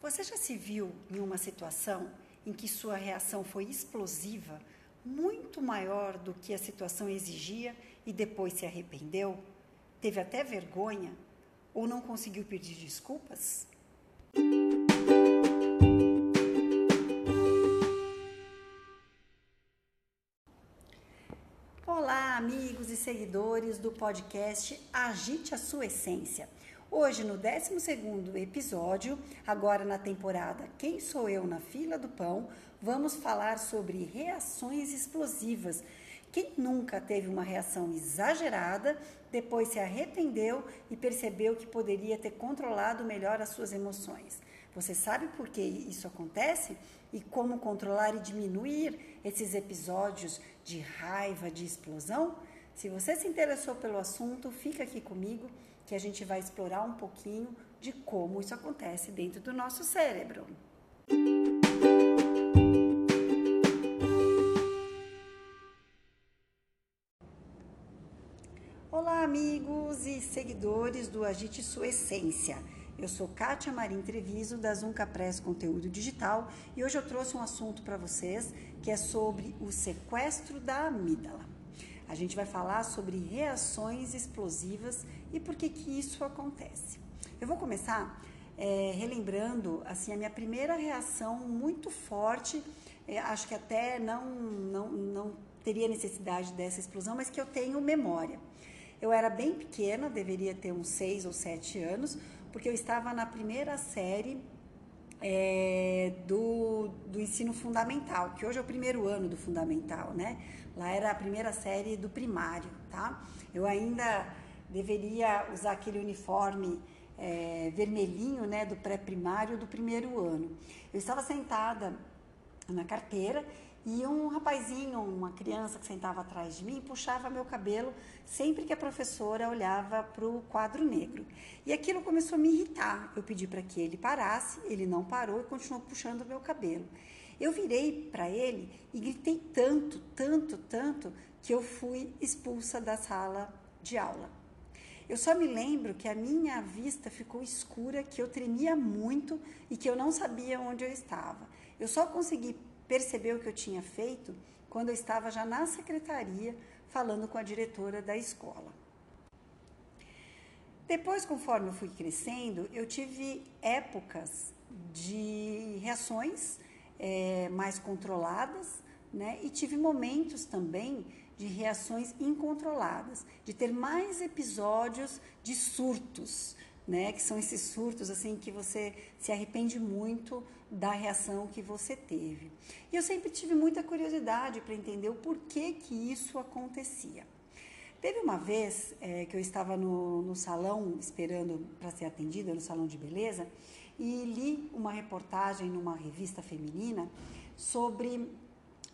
Você já se viu em uma situação em que sua reação foi explosiva, muito maior do que a situação exigia e depois se arrependeu? Teve até vergonha? Ou não conseguiu pedir desculpas? Olá, amigos e seguidores do podcast Agite a Sua Essência. Hoje, no 12 episódio, agora na temporada Quem Sou Eu na Fila do Pão, vamos falar sobre reações explosivas. Quem nunca teve uma reação exagerada, depois se arrependeu e percebeu que poderia ter controlado melhor as suas emoções? Você sabe por que isso acontece e como controlar e diminuir esses episódios de raiva, de explosão? Se você se interessou pelo assunto, fica aqui comigo que a gente vai explorar um pouquinho de como isso acontece dentro do nosso cérebro. Olá, amigos e seguidores do Agite Sua Essência. Eu sou Kátia Marim Treviso, da Zunca Press Conteúdo Digital, e hoje eu trouxe um assunto para vocês que é sobre o sequestro da amígdala. A gente vai falar sobre reações explosivas e por que que isso acontece. Eu vou começar é, relembrando assim a minha primeira reação muito forte. É, acho que até não, não, não teria necessidade dessa explosão, mas que eu tenho memória. Eu era bem pequena, deveria ter uns seis ou sete anos, porque eu estava na primeira série é, do, do ensino fundamental, que hoje é o primeiro ano do fundamental, né? Lá era a primeira série do primário, tá? Eu ainda deveria usar aquele uniforme é, vermelhinho, né, do pré-primário do primeiro ano. Eu estava sentada na carteira e um rapazinho, uma criança que sentava atrás de mim, puxava meu cabelo sempre que a professora olhava para o quadro negro. E aquilo começou a me irritar. Eu pedi para que ele parasse, ele não parou e continuou puxando meu cabelo. Eu virei para ele e gritei tanto, tanto, tanto que eu fui expulsa da sala de aula. Eu só me lembro que a minha vista ficou escura, que eu tremia muito e que eu não sabia onde eu estava. Eu só consegui perceber o que eu tinha feito quando eu estava já na secretaria falando com a diretora da escola. Depois, conforme eu fui crescendo, eu tive épocas de reações é, mais controladas, né? E tive momentos também de reações incontroladas, de ter mais episódios de surtos, né? Que são esses surtos assim que você se arrepende muito da reação que você teve. E eu sempre tive muita curiosidade para entender o porquê que isso acontecia. Teve uma vez é, que eu estava no, no salão esperando para ser atendida, no salão de beleza, e li uma reportagem numa revista feminina sobre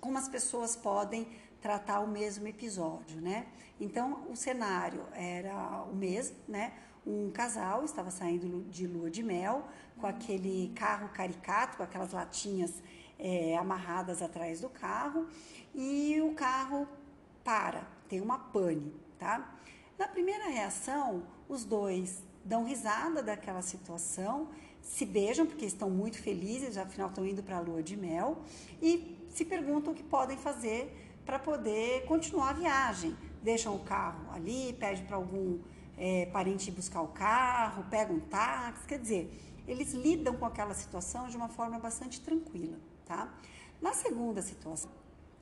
como as pessoas podem tratar o mesmo episódio, né? Então, o cenário era o mesmo, né? Um casal estava saindo de lua de mel com aquele carro caricato, com aquelas latinhas é, amarradas atrás do carro, e o carro para, tem uma pane, tá? Na primeira reação, os dois dão risada daquela situação se beijam porque estão muito felizes, afinal estão indo para a lua de mel e se perguntam o que podem fazer para poder continuar a viagem. Deixam o carro ali, pedem para algum é, parente buscar o carro, pegam um táxi, quer dizer, eles lidam com aquela situação de uma forma bastante tranquila, tá? Na segunda situação,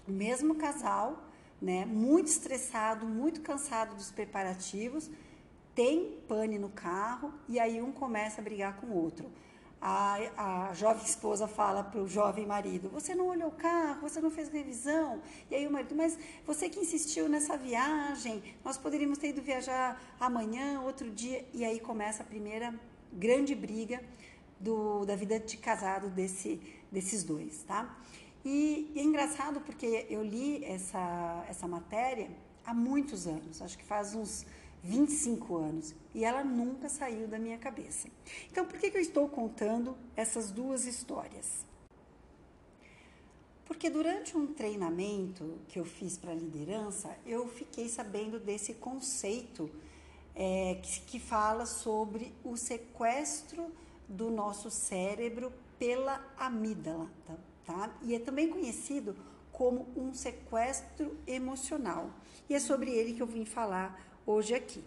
o mesmo casal, né, muito estressado, muito cansado dos preparativos, tem pane no carro e aí um começa a brigar com o outro. A, a jovem esposa fala para o jovem marido: Você não olhou o carro, você não fez revisão. E aí o marido: Mas você que insistiu nessa viagem, nós poderíamos ter ido viajar amanhã, outro dia. E aí começa a primeira grande briga do, da vida de casado desse, desses dois, tá? E, e é engraçado porque eu li essa, essa matéria há muitos anos, acho que faz uns 25 anos e ela nunca saiu da minha cabeça. Então, por que, eu estou contando essas duas histórias? Porque durante um treinamento que eu fiz para liderança, eu fiquei sabendo desse conceito é, que, que, fala sobre o sequestro do nosso cérebro pela amígdala, tá? tá? E é também conhecido como um sequestro emocional. E é sobre ele que eu vim falar hoje aqui.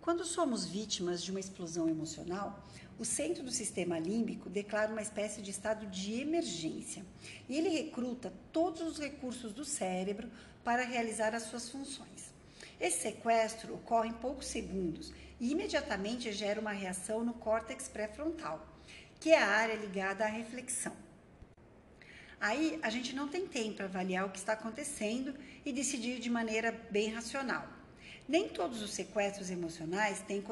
Quando somos vítimas de uma explosão emocional, o centro do sistema límbico declara uma espécie de estado de emergência e ele recruta todos os recursos do cérebro para realizar as suas funções. Esse sequestro ocorre em poucos segundos e imediatamente gera uma reação no córtex pré-frontal, que é a área ligada à reflexão. Aí a gente não tem tempo para avaliar o que está acontecendo e decidir de maneira bem racional. Nem todos os sequestros emocionais têm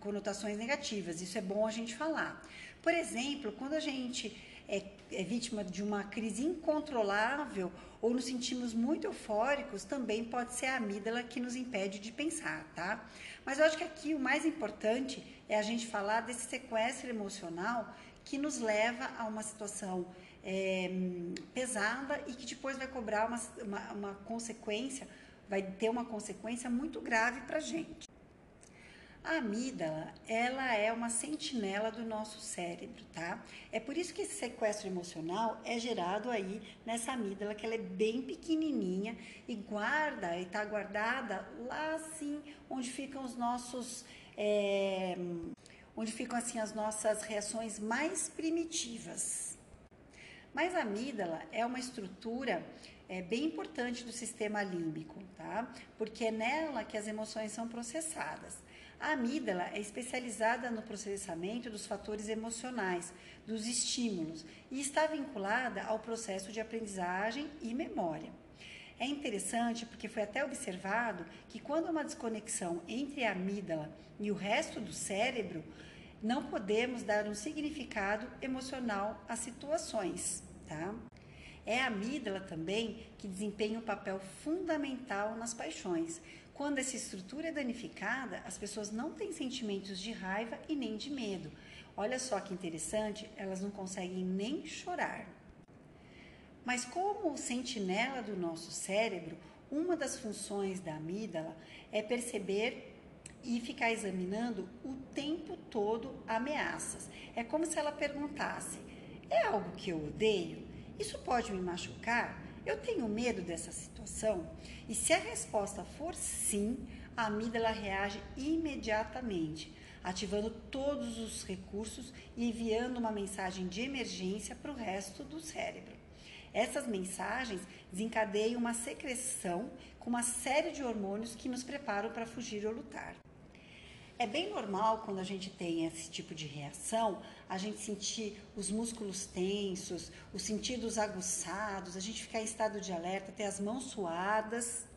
conotações negativas, isso é bom a gente falar. Por exemplo, quando a gente é, é, vítima de uma crise incontrolável ou nos sentimos muito eufóricos, também pode ser a amígdala que nos impede de pensar, tá? Mas eu acho que aqui o mais importante é a gente falar desse sequestro emocional que nos leva a uma situação é, pesada e que depois vai cobrar uma, uma, uma consequência, vai ter uma consequência muito grave para a gente. A amígdala, ela é uma sentinela do nosso cérebro, tá? É por isso que esse sequestro emocional é gerado aí nessa amígdala, que ela é bem pequenininha e guarda, e tá guardada lá assim, onde ficam os nossos... É, onde ficam assim as nossas reações mais primitivas. Mas a amígdala é uma estrutura é, bem importante do sistema límbico, tá? Porque é nela que as emoções são processadas. A amígdala é especializada no processamento dos fatores emocionais, dos estímulos, e está vinculada ao processo de aprendizagem e memória. É interessante porque foi até observado que quando há uma desconexão entre a amígdala e o resto do cérebro, não podemos dar um significado emocional às situações, tá? É a amígdala também que desempenha um papel fundamental nas paixões, quando essa estrutura é danificada, as pessoas não têm sentimentos de raiva e nem de medo. Olha só que interessante, elas não conseguem nem chorar. Mas como sentinela do nosso cérebro, uma das funções da amígdala é perceber e ficar examinando o tempo todo ameaças. É como se ela perguntasse: é algo que eu odeio? Isso pode me machucar? Eu tenho medo dessa situação? E se a resposta for sim, a amígdala reage imediatamente, ativando todos os recursos e enviando uma mensagem de emergência para o resto do cérebro. Essas mensagens desencadeiam uma secreção com uma série de hormônios que nos preparam para fugir ou lutar. É bem normal quando a gente tem esse tipo de reação, a gente sentir os músculos tensos, os sentidos aguçados, a gente ficar em estado de alerta, ter as mãos suadas.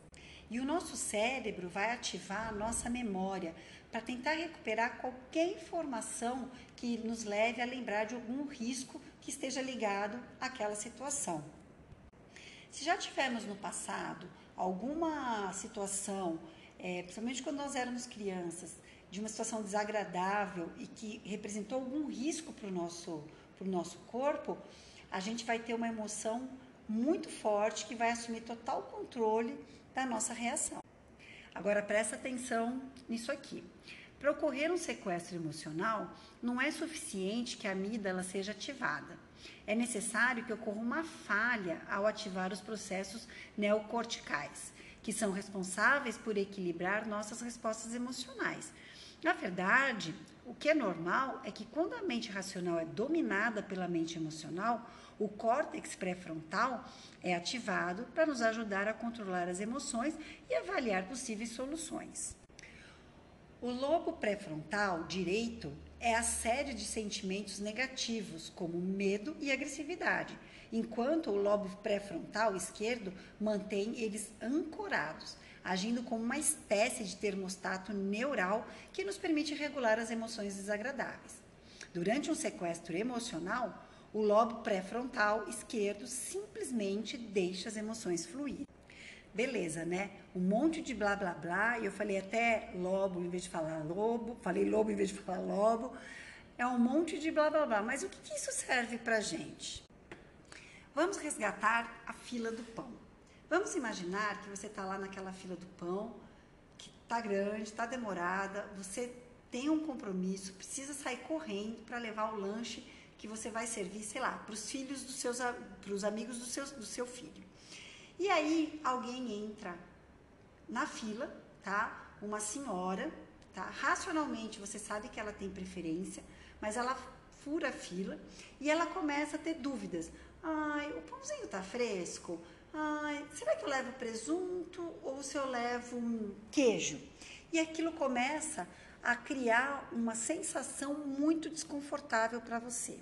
E o nosso cérebro vai ativar a nossa memória para tentar recuperar qualquer informação que nos leve a lembrar de algum risco que esteja ligado àquela situação. Se já tivemos no passado alguma situação, é, principalmente quando nós éramos crianças, de uma situação desagradável e que representou algum risco para o nosso, nosso corpo, a gente vai ter uma emoção muito forte que vai assumir total controle da nossa reação. Agora presta atenção nisso aqui. Para ocorrer um sequestro emocional, não é suficiente que a amígdala seja ativada. É necessário que ocorra uma falha ao ativar os processos neocorticais, que são responsáveis por equilibrar nossas respostas emocionais, na verdade, o que é normal é que quando a mente racional é dominada pela mente emocional, o córtex pré-frontal é ativado para nos ajudar a controlar as emoções e avaliar possíveis soluções. O lobo pré-frontal direito é a série de sentimentos negativos, como medo e agressividade, enquanto o lobo pré-frontal esquerdo mantém eles ancorados agindo como uma espécie de termostato neural que nos permite regular as emoções desagradáveis. Durante um sequestro emocional, o lobo pré-frontal esquerdo simplesmente deixa as emoções fluir. Beleza, né? Um monte de blá blá blá, e eu falei até lobo em vez de falar lobo, falei lobo em vez de falar lobo. É um monte de blá blá blá. Mas o que, que isso serve pra gente? Vamos resgatar a fila do pão. Vamos imaginar que você está lá naquela fila do pão, que está grande, está demorada, você tem um compromisso, precisa sair correndo para levar o lanche que você vai servir, sei lá, para os filhos dos seus, para os amigos do seu, do seu filho. E aí alguém entra na fila, tá? Uma senhora, tá? Racionalmente você sabe que ela tem preferência, mas ela fura a fila e ela começa a ter dúvidas. Ai, o pãozinho tá fresco? Ai, será que eu levo presunto ou se eu levo um queijo? E aquilo começa a criar uma sensação muito desconfortável para você.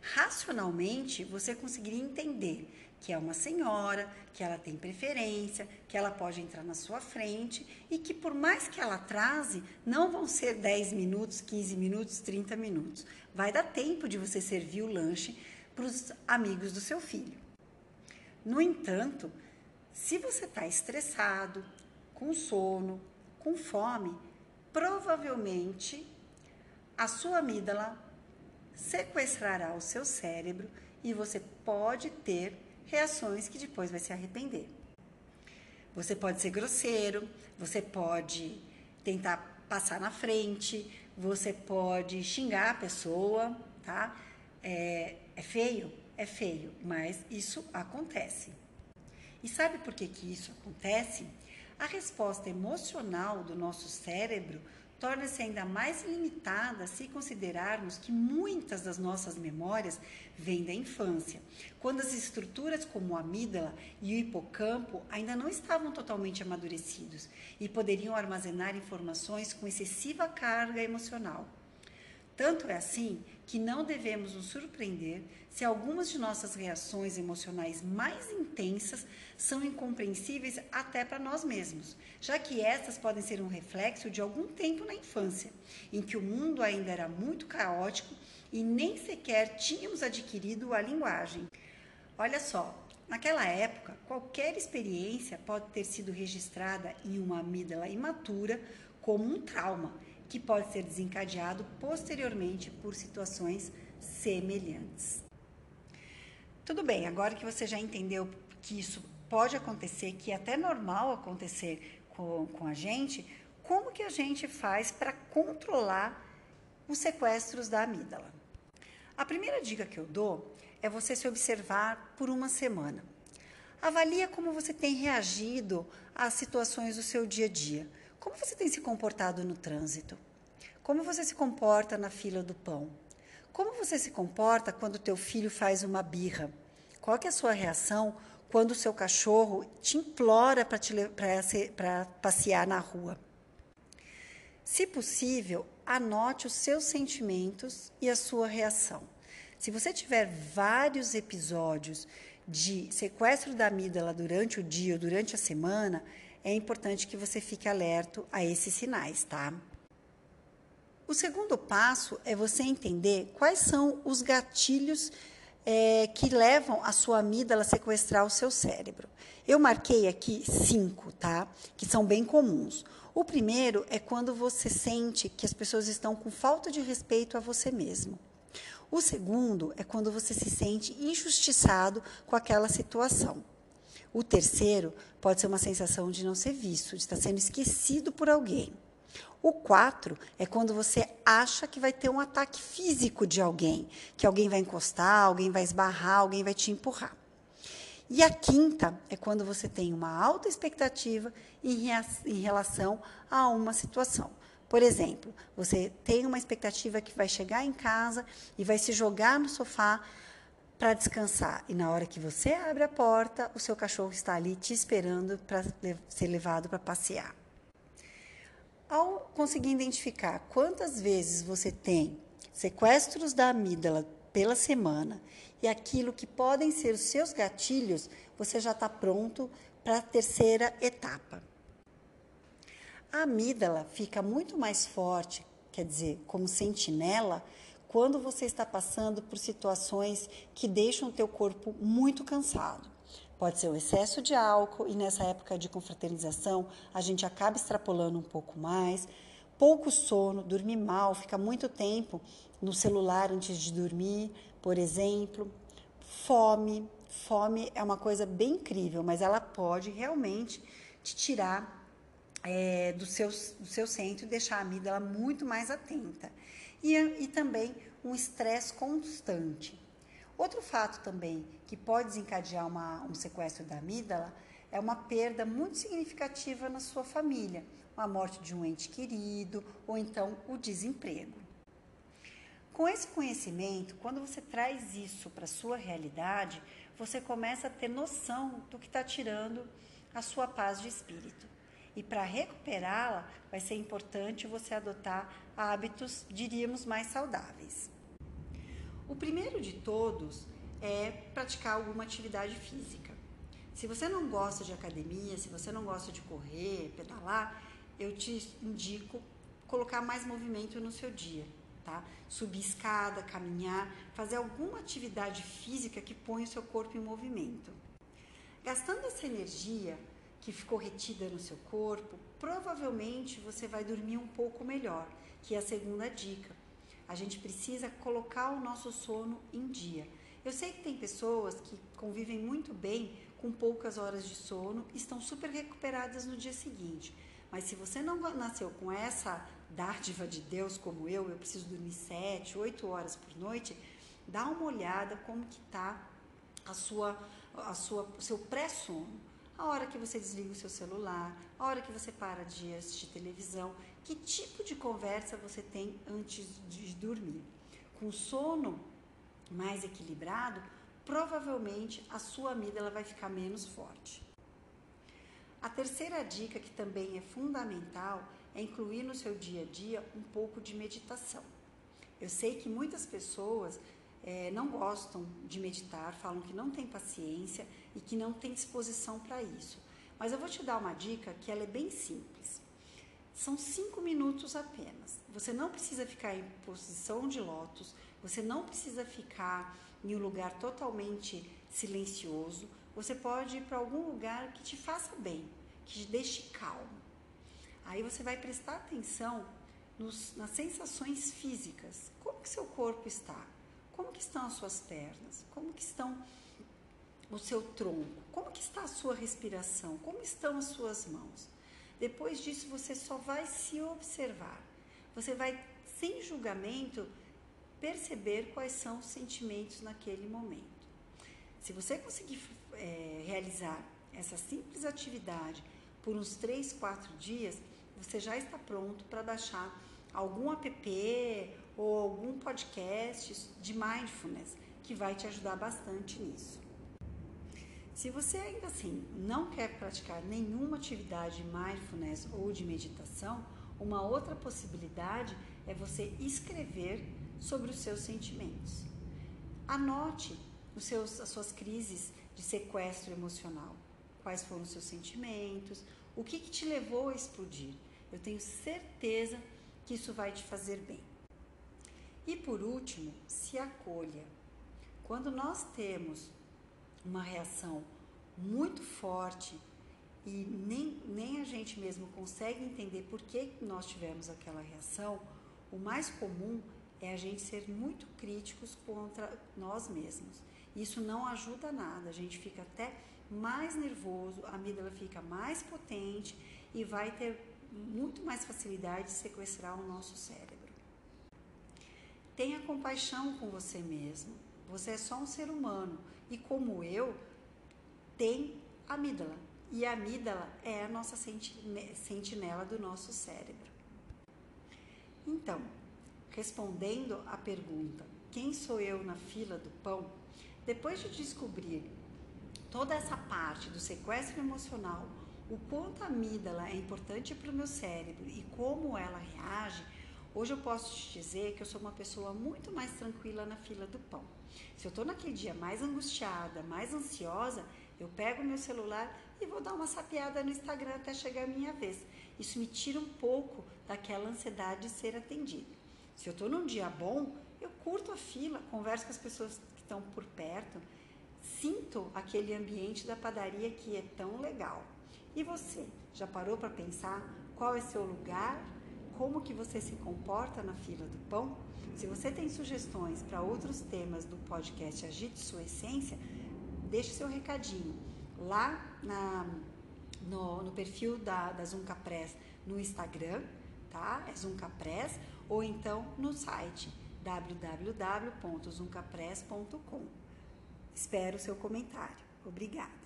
Racionalmente, você conseguiria entender que é uma senhora, que ela tem preferência, que ela pode entrar na sua frente e que por mais que ela atrase, não vão ser 10 minutos, 15 minutos, 30 minutos. Vai dar tempo de você servir o lanche para os amigos do seu filho. No entanto, se você está estressado, com sono, com fome, provavelmente a sua amígdala sequestrará o seu cérebro e você pode ter reações que depois vai se arrepender. Você pode ser grosseiro, você pode tentar passar na frente, você pode xingar a pessoa, tá? É, é feio? É feio, mas isso acontece. E sabe por que, que isso acontece? A resposta emocional do nosso cérebro torna-se ainda mais limitada se considerarmos que muitas das nossas memórias vêm da infância, quando as estruturas como a amígdala e o hipocampo ainda não estavam totalmente amadurecidos e poderiam armazenar informações com excessiva carga emocional. Tanto é assim que não devemos nos surpreender se algumas de nossas reações emocionais mais intensas são incompreensíveis até para nós mesmos, já que estas podem ser um reflexo de algum tempo na infância, em que o mundo ainda era muito caótico e nem sequer tínhamos adquirido a linguagem. Olha só, naquela época, qualquer experiência pode ter sido registrada em uma amígdala imatura como um trauma que pode ser desencadeado posteriormente por situações semelhantes. Tudo bem, agora que você já entendeu que isso pode acontecer, que é até normal acontecer com, com a gente, como que a gente faz para controlar os sequestros da amígdala? A primeira dica que eu dou é você se observar por uma semana. Avalia como você tem reagido às situações do seu dia a dia. Como você tem se comportado no trânsito? Como você se comporta na fila do pão? Como você se comporta quando teu filho faz uma birra? Qual é a sua reação quando o seu cachorro te implora para passear na rua? Se possível, anote os seus sentimentos e a sua reação. Se você tiver vários episódios de sequestro da amígdala durante o dia ou durante a semana, é importante que você fique alerta a esses sinais, tá? O segundo passo é você entender quais são os gatilhos é, que levam a sua amígdala a sequestrar o seu cérebro. Eu marquei aqui cinco, tá? Que são bem comuns. O primeiro é quando você sente que as pessoas estão com falta de respeito a você mesmo. O segundo é quando você se sente injustiçado com aquela situação. O terceiro pode ser uma sensação de não ser visto, de estar sendo esquecido por alguém. O 4 é quando você acha que vai ter um ataque físico de alguém, que alguém vai encostar, alguém vai esbarrar, alguém vai te empurrar. E a quinta é quando você tem uma alta expectativa em, em relação a uma situação. Por exemplo, você tem uma expectativa que vai chegar em casa e vai se jogar no sofá para descansar. E na hora que você abre a porta, o seu cachorro está ali te esperando para ser levado para passear. Ao conseguir identificar quantas vezes você tem sequestros da amígdala pela semana e aquilo que podem ser os seus gatilhos, você já está pronto para a terceira etapa. A amígdala fica muito mais forte, quer dizer, como sentinela, quando você está passando por situações que deixam o teu corpo muito cansado. Pode ser o excesso de álcool e nessa época de confraternização a gente acaba extrapolando um pouco mais. Pouco sono, dormir mal, fica muito tempo no celular antes de dormir, por exemplo. Fome. Fome é uma coisa bem incrível, mas ela pode realmente te tirar é, do, seu, do seu centro e deixar a amígdala muito mais atenta. E, e também um estresse constante. Outro fato também que pode desencadear uma, um sequestro da amígdala é uma perda muito significativa na sua família, a morte de um ente querido ou então o desemprego. Com esse conhecimento, quando você traz isso para a sua realidade, você começa a ter noção do que está tirando a sua paz de espírito. E para recuperá-la, vai ser importante você adotar hábitos, diríamos, mais saudáveis. O primeiro de todos é praticar alguma atividade física. Se você não gosta de academia, se você não gosta de correr, pedalar, eu te indico colocar mais movimento no seu dia, tá? Subir escada, caminhar, fazer alguma atividade física que ponha o seu corpo em movimento. Gastando essa energia que ficou retida no seu corpo, provavelmente você vai dormir um pouco melhor, que é a segunda dica. A gente precisa colocar o nosso sono em dia. Eu sei que tem pessoas que convivem muito bem com poucas horas de sono, estão super recuperadas no dia seguinte. Mas se você não nasceu com essa dádiva de Deus como eu, eu preciso dormir sete, oito horas por noite, dá uma olhada como que está a sua, a sua, seu pré-sono. A hora que você desliga o seu celular, a hora que você para de assistir televisão, que tipo de conversa você tem antes de dormir. Com sono mais equilibrado, provavelmente a sua amígdala vai ficar menos forte. A terceira dica, que também é fundamental, é incluir no seu dia a dia um pouco de meditação. Eu sei que muitas pessoas é, não gostam de meditar, falam que não tem paciência e que não tem disposição para isso. Mas eu vou te dar uma dica que ela é bem simples. São cinco minutos apenas. Você não precisa ficar em posição de lótus, você não precisa ficar em um lugar totalmente silencioso. Você pode ir para algum lugar que te faça bem, que te deixe calmo. Aí você vai prestar atenção nos, nas sensações físicas. Como que seu corpo está? Como que estão as suas pernas? Como que estão o seu tronco? Como que está a sua respiração? Como estão as suas mãos? Depois disso você só vai se observar. Você vai sem julgamento perceber quais são os sentimentos naquele momento. Se você conseguir é, realizar essa simples atividade por uns 3, 4 dias, você já está pronto para baixar algum app ou algum podcast de mindfulness que vai te ajudar bastante nisso. Se você ainda assim não quer praticar nenhuma atividade de mindfulness ou de meditação, uma outra possibilidade é você escrever sobre os seus sentimentos. Anote os seus, as suas crises de sequestro emocional. Quais foram os seus sentimentos? O que, que te levou a explodir? Eu tenho certeza que isso vai te fazer bem. E por último, se acolha. Quando nós temos uma reação muito forte e nem, nem a gente mesmo consegue entender por que nós tivemos aquela reação, o mais comum é a gente ser muito críticos contra nós mesmos. Isso não ajuda nada, a gente fica até mais nervoso, a amígdala fica mais potente e vai ter muito mais facilidade de sequestrar o nosso cérebro. Tenha compaixão com você mesmo. Você é só um ser humano e, como eu, tem amígdala. E a amígdala é a nossa sentinela do nosso cérebro. Então, respondendo à pergunta: quem sou eu na fila do pão? Depois de descobrir toda essa parte do sequestro emocional, o quanto a amígdala é importante para o meu cérebro e como ela reage, hoje eu posso te dizer que eu sou uma pessoa muito mais tranquila na fila do pão. Se eu estou naquele dia mais angustiada, mais ansiosa, eu pego meu celular e vou dar uma sapeada no Instagram até chegar a minha vez. Isso me tira um pouco daquela ansiedade de ser atendido. Se eu estou num dia bom, eu curto a fila, converso com as pessoas que estão por perto, sinto aquele ambiente da padaria que é tão legal. E você, já parou para pensar qual é seu lugar? Como que você se comporta na fila do pão? Se você tem sugestões para outros temas do podcast Agite Sua Essência, deixe seu recadinho lá na, no, no perfil da, da Zunca Press no Instagram, tá? É Zunca Press, ou então no site www.zuncapress.com. Espero o seu comentário. Obrigada.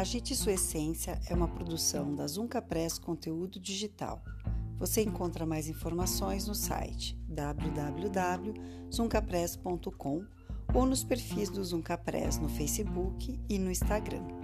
Agite Sua Essência é uma produção da Zunca Press Conteúdo Digital. Você encontra mais informações no site www.zuncapress.com ou nos perfis do Zunca Press no Facebook e no Instagram.